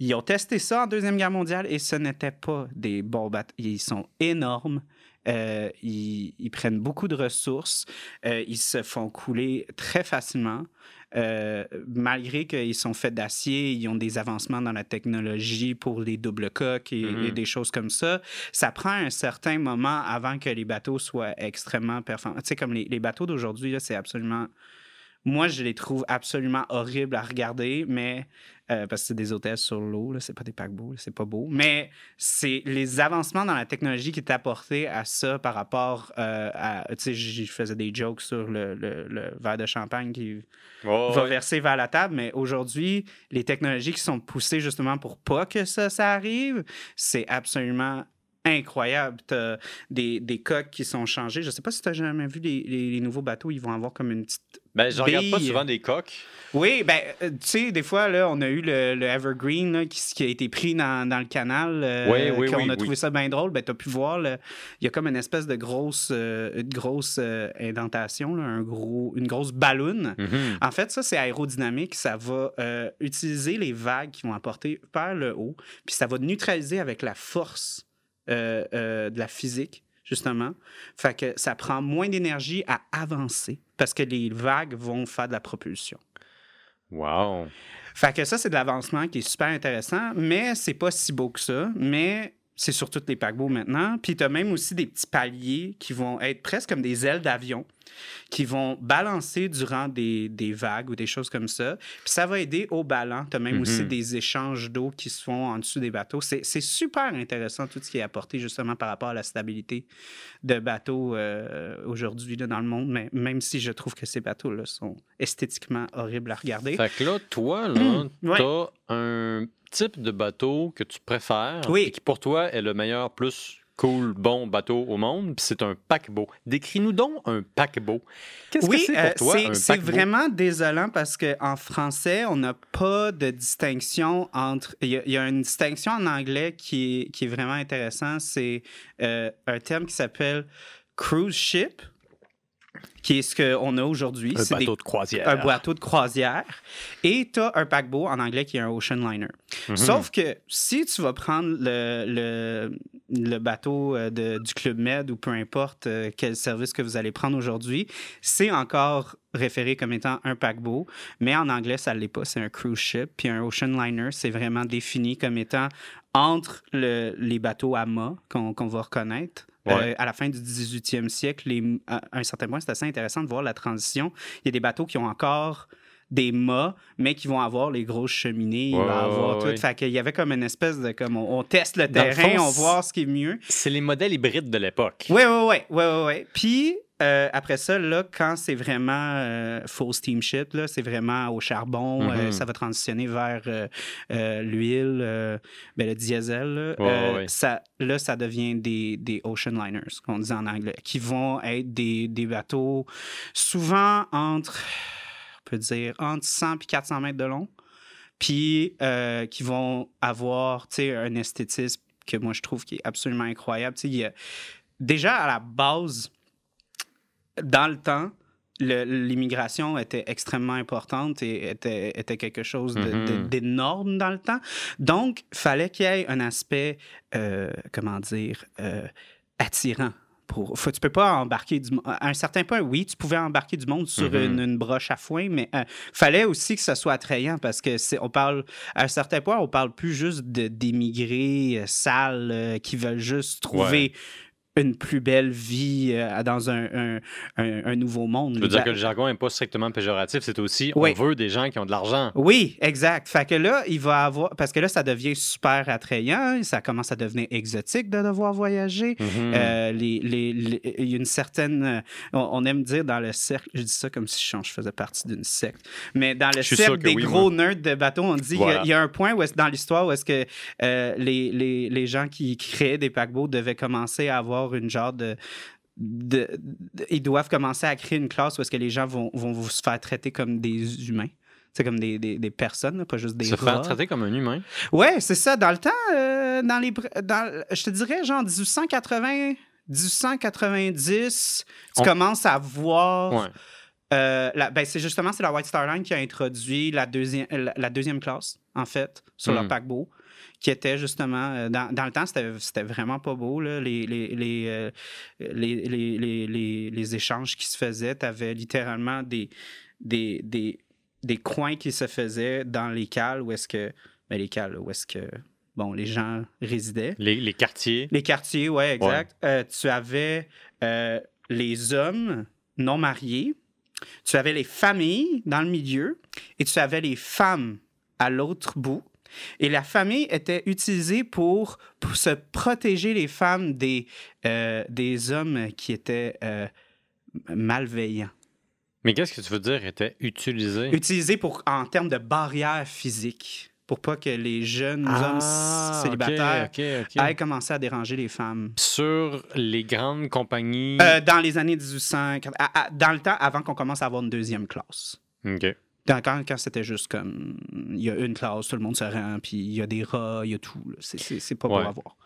Ils ont testé ça en Deuxième Guerre mondiale et ce n'était pas des bons bateaux. Ils sont énormes. Euh, ils, prennent beaucoup de ressources. Euh, ils se font couler très facilement. Euh, malgré qu'ils sont faits d'acier, ils ont des avancements dans la technologie pour les doubles coques et, mm-hmm. des choses comme ça. Ça prend un certain moment avant que les bateaux soient extrêmement performants. Tu sais, comme les, les bateaux d'aujourd'hui, c'est absolument moi, je les trouve absolument horribles à regarder, mais euh, parce que c'est des hôtels sur l'eau, c'est pas des paquebots, c'est pas beau. Mais c'est les avancements dans la technologie qui est apporté à ça par rapport euh, à. Tu sais, je faisais des jokes sur le, verre de champagne qui va verser vers la table, mais aujourd'hui, les technologies qui sont poussées justement pour pas que ça, ça arrive, c'est absolument incroyable. Tu as des, des coques qui sont changées. Je sais pas si tu as jamais vu les, les, nouveaux bateaux, ils vont avoir comme une petite. Ben, je regarde pas souvent des coques. Oui, ben, euh, tu sais, des fois, là, on a eu le, le Evergreen là, qui, qui, a été pris dans, dans le canal. Euh, oui, oui, qu'on oui, a trouvé ça bien drôle. Ben, tu as pu voir, il y a comme une espèce de grosse, euh, grosse indentation, là, un gros, une grosse ballonne. Mm-hmm. En fait, ça, c'est aérodynamique. Ça va utiliser les vagues qui vont apporter vers le haut, puis ça va neutraliser avec la force euh, euh, de la physique, justement. Fait que ça prend moins d'énergie à avancer parce que les vagues vont faire de la propulsion. Wow! Fait que ça, c'est de l'avancement qui est super intéressant, mais c'est pas si beau que ça. Mais c'est sur tous les paquebots maintenant. Puis tu as même aussi des petits paliers qui vont être presque comme des ailes d'avion qui vont balancer durant des, des, vagues ou des choses comme ça. Puis ça va aider au ballon. Tu as même aussi Mhm. des échanges d'eau qui se font en dessous des bateaux. C'est super intéressant tout ce qui est apporté justement par rapport à la stabilité de bateaux euh, aujourd'hui dans le monde, mais même si je trouve que ces bateaux-là sont esthétiquement horribles à regarder. Fait que là, toi, là, Ouais. t'as un type de bateau que tu préfères Oui. et qui pour toi est le meilleur, plus cool, bon bateau au monde, puis c'est un paquebot. Décris-nous donc un paquebot. Qu'est-ce oui, que c'est pour toi c'est- un c'est paquebot? vraiment désolant parce qu'en français, on n'a pas de distinction entre. Il y, a, il y a une distinction en anglais qui est, qui est vraiment intéressant. C'est euh, un terme qui s'appelle cruise ship, qui est ce qu'on a aujourd'hui. Un C'est des- bateau de croisière. un bateau de croisière. Et tu as un paquebot en anglais qui est un ocean liner. Mhm. Sauf que si tu vas prendre le, le, le bateau euh, de- du Club Med ou peu importe euh, quel service que vous allez prendre aujourd'hui, c'est encore référé comme étant un paquebot, mais en anglais, ça ne l'est pas, c'est un cruise ship. Puis un ocean liner, c'est vraiment défini comme étant entre le- les bateaux à mât qu'on qu'on va reconnaître. Ouais. Euh, à la fin du 18e siècle, les- à un certain point, c'est assez intéressant de voir la transition. Il y a des bateaux qui ont encore des mâts, mais qui vont avoir les grosses cheminées, il Ouais, va avoir ouais, tout. Fait qu'il y avait comme une espèce de comme on, on teste le Dans le terrain, fond, on voit ce qui est mieux. C'est les modèles hybrides de l'époque. Ouais, ouais, ouais. Puis euh, après ça, là, quand c'est vraiment euh, full steamship, là, c'est vraiment au charbon, euh, Mhm. ça va transitionner vers euh, l'huile, ben, le diesel. Là. Ça, là, ça devient des, des ocean liners, qu'on dit en anglais, qui vont être des, des bateaux souvent entre, on peut dire, entre 100 et 400 mètres de long. puis qui vont avoir un esthétisme que moi je trouve qui est absolument incroyable. Il y a- déjà à la base, dans le temps, l'immigration était extrêmement importante et était, était quelque chose Mhm. d'énorme dans le temps. Donc, fallait qu'il y ait un aspect, euh, comment dire, euh, attirant. Pour, faut, tu peux pas embarquer du à un certain point, oui, tu pouvais embarquer du monde sur Mhm. une, une broche à foin, mais euh, fallait aussi que ce soit attrayant parce que on parle à un certain point, on parle plus juste d'émigrés euh, sales qui veulent juste trouver une plus belle vie euh, dans un, un- un- un nouveau monde. Je veux dire Ben, que le jargon n'est pas strictement péjoratif, c'est aussi Oui. on veut des gens qui ont de l'argent. Oui, exact. Fait que là, il va avoir. Parce que là, ça devient super attrayant. Ça commence à devenir exotique de devoir voyager. Mhm. Euh, les, les- les- il y a une certaine. euh, On, aime dire dans le cercle. Je dis ça comme si je, faisais partie d'une secte. Mais dans le cercle des oui, gros nerds de bateau, on dit il y a- Voilà. il y, a un point où dans l'histoire où est-ce que euh, les, les, les gens qui créaient des paquebots devaient commencer à avoir une genre de. de- de- ils doivent commencer à créer une classe où est-ce que les gens vont, vont se faire traiter comme des humains. C'est comme des, des, des personnes, là, pas juste des Se faire traiter comme un humain? Ouais, c'est ça. Dans le temps, euh, dans les, dans, je te dirais, genre 1880, 1890, tu On- commences à voir. Ouais. euh, ben, c'est justement c'est la White Star Line qui a introduit la deuxième, la, la deuxième classe, en fait, sur Mm. leur paquebot, qui était justement. euh, dans, dans le temps, c'était vraiment pas beau, là, les, les, les, euh, les, les, les, les- les échanges qui se faisaient. Tu avais littéralement des, des, des, des coins qui se faisaient dans les cales où est-ce que. Ben, les cales, où est-ce que. Bon, les gens résidaient. Les, les quartiers. Les quartiers, ouais, exact. Euh, tu avais euh, les hommes non mariés, tu avais les familles dans le milieu et tu avais les femmes à l'autre bout. Et la famille était utilisée pour, pour se protéger les femmes des, euh, des hommes qui étaient euh, malveillants. Mais qu'est-ce que tu veux dire était utilisé? Utilisée pour, en termes de barrière physique, pour pas que les jeunes hommes Ah, célibataires ok, ok, ok. aillent commencer à déranger les femmes. Sur les grandes compagnies? Euh, dans les années 1800, à- à- dans le temps avant qu'on commence à avoir une deuxième classe. OK. Dans- quand quand c'était juste comme, il y a une classe, tout le monde se rend, puis il y a des rats, il y a tout. C'est- pas beau Ouais. à voir.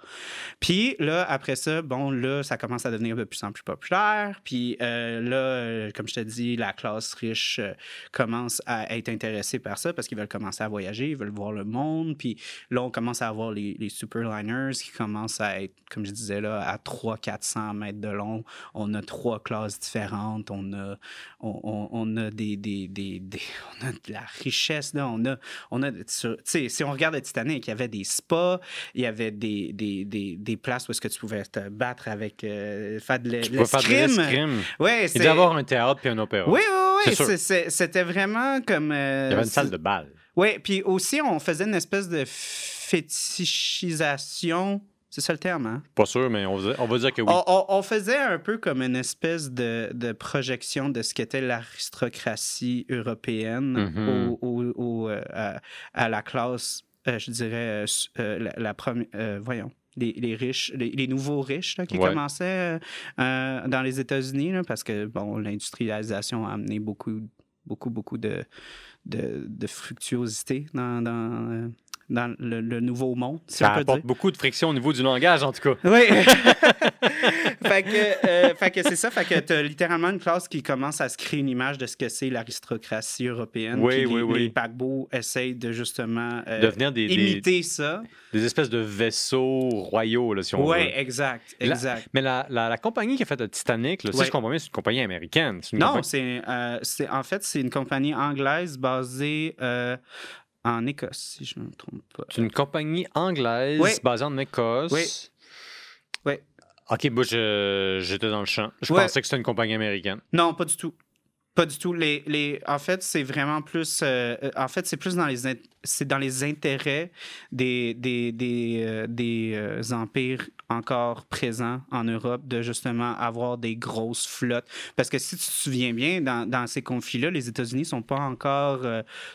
Puis là, après ça, bon, là, ça commence à devenir de plus en plus populaire. Puis euh, là, euh, comme je te dis, la classe riche euh, commence à être intéressée par ça parce qu'ils veulent commencer à voyager, ils veulent voir le monde. Puis là, on commence à avoir les, les superliners qui commencent à être, comme je disais, là, à 300-400 mètres de long. On a trois classes différentes. On a, on, on- on a des, des, des, des- on a de la richesse. Là. On a, on a, tu sais, si on regarde le Titanic, il y avait des spas, il y avait des, des, des, des places où est-ce que tu pouvais te battre avec, euh, faire de l'escrime. Ouais, Il y avoir un théâtre puis un opéra. Oui, oui, oui. C'était vraiment comme. euh, Il y avait une salle de bal. Oui, puis aussi, on faisait une espèce de fétichisation. C'est ça le terme, hein? Pas sûr, mais on va, on va dire que oui. On, on- on faisait un peu comme une espèce de, de projection de ce qu'était l'aristocratie européenne au, au- au, euh, à, à la classe, euh, je dirais, euh, la, la première. voyons. Les, les riches, les, les nouveaux riches là, qui Ouais. commençaient dans les États-Unis, parce que bon, l'industrialisation a amené beaucoup, beaucoup, beaucoup de, de, de fructuosité dans, dans, dans le, le nouveau monde, si Ça on peut apporte dire. beaucoup de friction au niveau du langage, en tout cas. Oui. fait que, euh, fait que c'est ça. Fait que t'as littéralement une classe qui commence à se créer une image de ce que c'est l'aristocratie européenne. Oui, oui, les, oui. les paquebots essayent de justement euh, Devenir des, des, imiter ça. des espèces de vaisseaux royaux, là, si on Oui, veut. exact. La- Exact. Mais la, la, la compagnie qui a fait le Titanic, là, si je comprends bien, c'est une compagnie américaine. Une Non, compagnie- c'est, euh, c'est en fait c'est une compagnie anglaise basée en Écosse, si je ne me trompe pas. C'est une compagnie anglaise Oui. basée en Écosse. Oui. Oui. OK, moi, j'étais dans le champ. Je Ouais. pensais que c'était une compagnie américaine. Non, pas du tout. Pas du tout. Les, les, en fait, c'est vraiment plus. euh, euh, en fait, c'est plus dans les, c'est dans les intérêts des, des, des, euh, des euh, empires encore présents en Europe de justement avoir des grosses flottes. Parce que si tu te souviens bien, dans, dans ces conflits-là, les États-Unis sont pas encore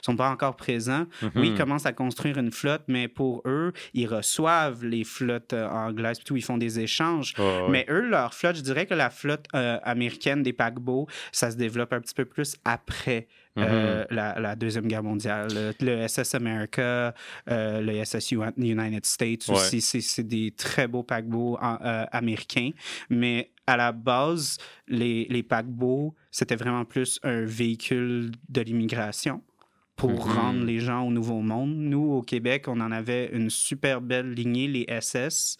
sont pas encore présents. Oui, ils commencent à construire une flotte, mais pour eux, ils reçoivent les flottes anglaises, puis tout, ils font des échanges. Mais eux, leur flotte, je dirais que la flotte américaine des paquebots, ça se développe un petit peu plus après euh, la, la Deuxième Guerre mondiale. Le, le SS America, euh, le SS United States Ouais. aussi, c'est- des très beaux paquebots en- euh, américains. Mais à la base, les, les paquebots, c'était vraiment plus un véhicule de l'immigration pour Mhm. rendre les gens au Nouveau Monde. Nous, au Québec, on en avait une super belle lignée, les SS,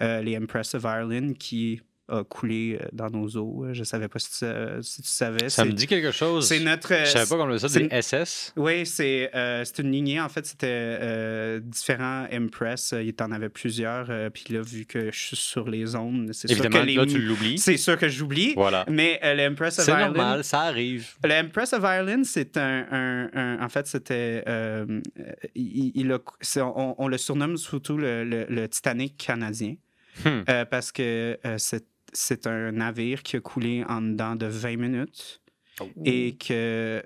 les Empress of Ireland, qui a coulé euh, dans nos eaux. Je savais pas si tu, sa- si tu savais. Ça C'est- me dit quelque chose. C'est notre... Je savais pas qu'on appelait ça c'est des une- SS. oui, c'est euh, c'est une lignée. En fait, c'était euh, différents Impress. Euh, Il t'en avait plusieurs. euh, Puis là, vu que je suis sur les ondes, c'est sûr que Évidemment, les... là, tu l'oublies. C'est sûr que j'oublie. Voilà. Mais euh, l'Empress of C'est Ireland... normal, ça arrive. L'Empress of Ireland, c'est un, un- un- En fait, c'était... euh, euh, il, il a- c'est- on, on le surnomme surtout le, le- le Titanic canadien. Hmm. euh, parce que euh, c'est c'est un navire qui a coulé en dedans de 20 minutes et que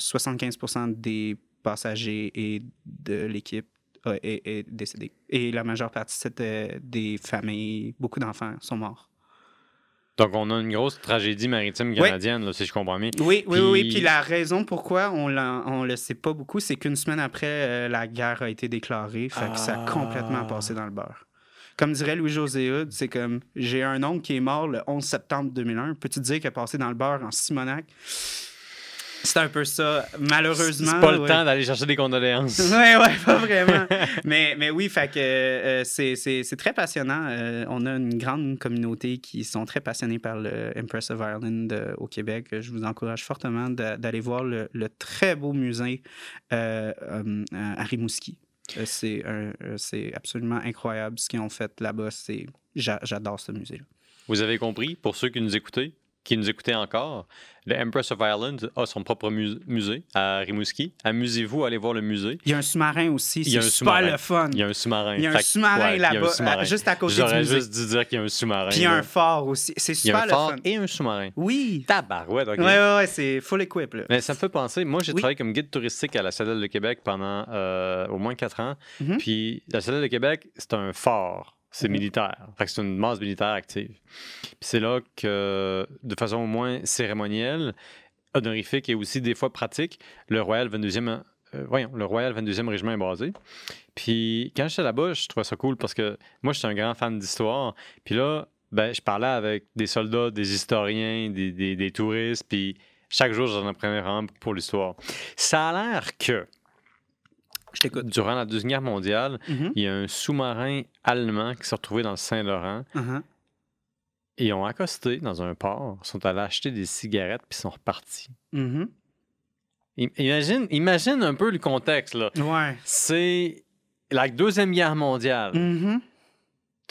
75% des passagers et de l'équipe euh, est, est décédé. Et la majeure partie, c'était des familles, beaucoup d'enfants sont morts. Donc, on a une grosse tragédie maritime canadienne, là, si je comprends bien. Oui, oui, oui, oui. Puis- Puis la raison pourquoi on ne le sait pas beaucoup, c'est qu'une semaine après, euh, la guerre a été déclarée. Fait que ça a Ah. complètement passé dans le beurre. Comme dirait Louis-José Hood, c'est comme j'ai un oncle qui est mort le 11 septembre 2001. Peux-tu dire qu'il a passé dans le beurre en Simonac? C'est un peu ça, malheureusement. C'est pas le ouais. temps d'aller chercher des condoléances. Ouais, ouais, pas vraiment. mais, mais oui, fait que euh, c'est- c'est c'est très passionnant. Euh, on a une grande communauté qui sont très passionnés par le Empress of Ireland euh, au Québec. Je vous encourage fortement d'a- d'aller voir le, le très beau musée à Rimouski. Euh, C'est euh, c'est absolument incroyable ce qu'ils ont fait là-bas. C'est- j'a- J'adore ce musée-là. Vous avez compris, pour ceux qui nous écoutaient, qui nous écoutaient encore, le Empress of Ireland a son propre mus- musée à Rimouski. Amusez-vous à aller voir le musée. Il y a un sous-marin aussi. C'est super le fun. Il y a un sous-marin. Il y a un sous-marin là-bas, juste à côté du J'aurais musée. juste dû dire qu'il y a un sous-marin. Puis il y a un phare aussi. C'est Il y a super un le phare fun. et un sous-marin. Oui. Tabarouette, OK. Ouais, ouais, ouais, c'est full equip. Là. Mais ça me fait penser, moi j'ai Oui. travaillé comme guide touristique à la Citadelle de Québec pendant euh, au moins quatre ans. Mhm. Puis la Citadelle de Québec, c'est un fort, c'est Mhm. militaire. Fait c'est une base militaire active. Puis c'est là que, de façon au moins cérémonielle, honorifique et aussi des fois pratique, le Royal 22e, euh, voyons, le Royal 22e Régiment est basé. Puis quand j'étais là-bas, je trouvais ça cool parce que moi, j'étais un grand fan d'histoire. Puis là, ben, je parlais avec des soldats, des historiens, des, des- des touristes, puis chaque jour, j'en apprenais vraiment pour l'histoire. Ça a l'air que, Je t'écoute. durant la Deuxième Guerre mondiale, Mhm. il y a un sous-marin allemand qui s'est retrouvé dans le Saint-Laurent Uh-huh. et ils ont accosté dans un port, sont allés acheter des cigarettes, puis sont repartis. Mhm. I- Imagine, imagine un peu le contexte, là. Ouais. C'est la Deuxième Guerre mondiale.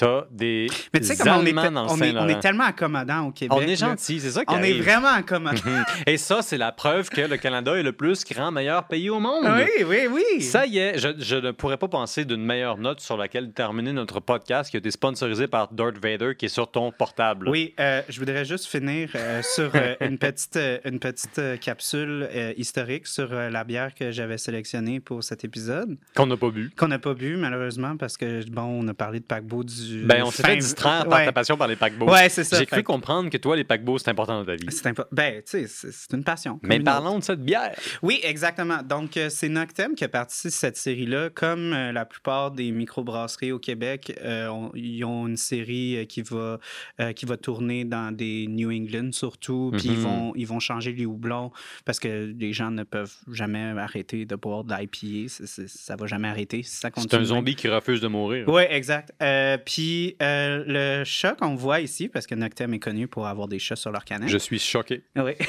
T'as des Mais tu sais, comment on est, on, on tellement accommodant au Québec. On est gentil, c'est ça qui On est vraiment accommodant. Et ça, c'est la preuve que le Canada est le plus grand, meilleur pays au monde. oui, oui, oui. Ça y est, je, je ne pourrais pas penser d'une meilleure note sur laquelle terminer notre podcast qui a été sponsorisé par Darth Vader qui est sur ton portable. Oui, euh, je voudrais juste finir euh, sur euh, une petite, une petite capsule historique sur la bière que j'avais sélectionnée pour cet épisode, Qu'on n'a pas bu. qu'on n'a pas bu malheureusement parce que, bon, on a parlé de paquebot du. Ben, on s'est fait distraire par ouais. ta passion par les paquebots. Ouais, c'est ça. J'ai Fait cru que comprendre que toi, les paquebots, c'est important dans ta vie. C'est impo- Ben, tu sais, c'est c'est une passion. Mais parlons de cette bière. Oui, exactement. Donc, euh, c'est Noctem qui a parti de cette série-là. Comme euh, la plupart des microbrasseries au Québec, euh, on- ils ont une série qui va, euh, qui va tourner dans des New England surtout. Puis ils, Mhm. vont, ils vont changer les houblons parce que les gens ne peuvent jamais arrêter de boire de l'IPA. C'est- c'est- Ça va jamais arrêter. si Ça C'est continue un de même. zombie qui refuse de mourir. Oui, exact. Euh, puis euh, le chat qu'on voit ici, parce que Noctem est connu pour avoir des chats sur leur canette. Je suis choqué. Oui.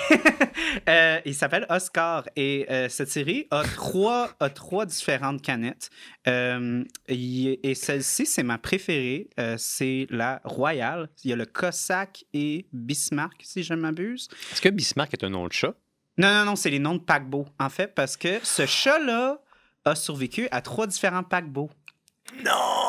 Euh, il s'appelle Oscar et euh, cette série a trois, a trois différentes canettes. Euh, et celle-ci, c'est ma préférée. Euh, c'est la Royale. Il y a le Cossack et Bismarck, si je ne m'abuse. Est-ce que Bismarck est un nom de chat? Non, non, non, c'est les noms de paquebots, en fait, parce que ce chat-là a survécu à trois différents paquebots. Non!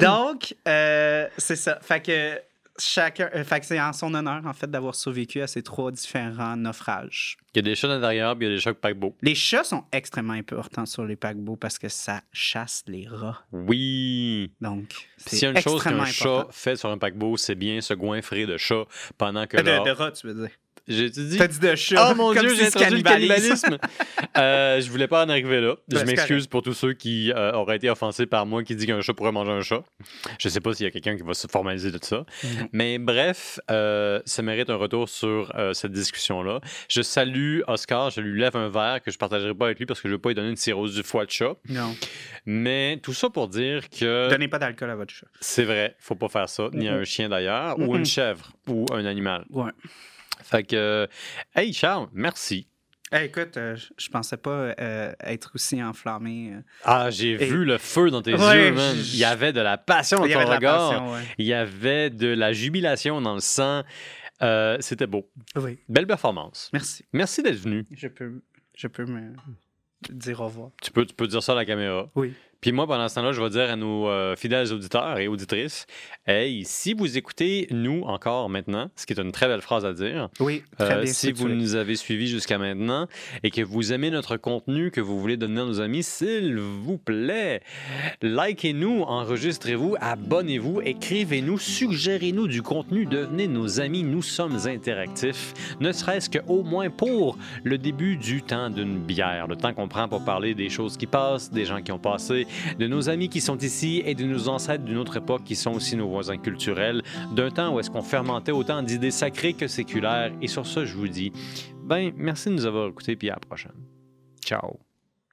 Donc, euh, c'est ça. Fait que chacun, euh, fait que c'est en son honneur, en fait, d'avoir survécu à ces trois différents naufrages. Il y a des chats à l'intérieur, puis il y a des chats paquebots. Les chats sont extrêmement importants sur les paquebots parce que ça chasse les rats. Oui! Donc, c'est S'il y a une chose qu'un chat fait sur un paquebot, c'est bien se goinfrer de chat pendant que Euh, leur- De, de rats, tu veux dire. J'ai dit. T'as dit de chat. Oh mon Dieu, j'ai introduit le cannibalisme. euh, je voulais pas en arriver là. Je Ben, m'excuse pour tous ceux qui euh, auraient été offensés par moi qui dit qu'un chat pourrait manger un chat. Je sais pas s'il y a quelqu'un qui va se formaliser de ça. Non. Mais bref, euh, ça mérite un retour sur euh, cette discussion-là. Je salue Oscar, je lui lève un verre que je partagerai pas avec lui parce que je veux pas lui donner une cirrhose du foie de chat. Non. Mais tout ça pour dire que Donnez pas d'alcool à votre chat. c'est vrai, faut pas faire ça, ni à Mhm. un chien d'ailleurs, ou Mhm. une chèvre, ou un animal. Ouais. Fait que, euh, hey Charles, merci. Hey, écoute, euh, je- pensais pas euh, être aussi enflammé. euh. Ah, j'ai Et- vu le feu dans tes Ouais, yeux, man. Il y avait de la passion dans ton regard. passion, ouais. Il y avait de la jubilation dans le sang. C'était beau. Oui, Belle performance. merci. Merci d'être venu. Je peux, je peux me dire au revoir. Tu peux, tu peux dire ça à la caméra. Oui. Puis moi, pendant ce temps-là, je vais dire à nos euh, fidèles auditeurs et auditrices, hey, si vous écoutez nous encore maintenant, ce qui est une très belle phrase à dire, Oui, très Euh, bien. si vous nous avez suivis jusqu'à maintenant et que vous aimez notre contenu, que vous voulez donner à nos amis, s'il vous plaît, likez-nous, enregistrez-vous, abonnez-vous, écrivez-nous, suggérez-nous du contenu, devenez nos amis, nous sommes interactifs, ne serait-ce qu'au moins pour le début du temps d'une bière, le temps qu'on prend pour parler des choses qui passent, des gens qui ont passé, de nos amis qui sont ici et de nos ancêtres d'une autre époque qui sont aussi nos voisins culturels, d'un temps où est-ce qu'on fermentait autant d'idées sacrées que séculaires. Et sur ça, je vous dis, ben, merci de nous avoir écoutés, puis à la prochaine. Ciao.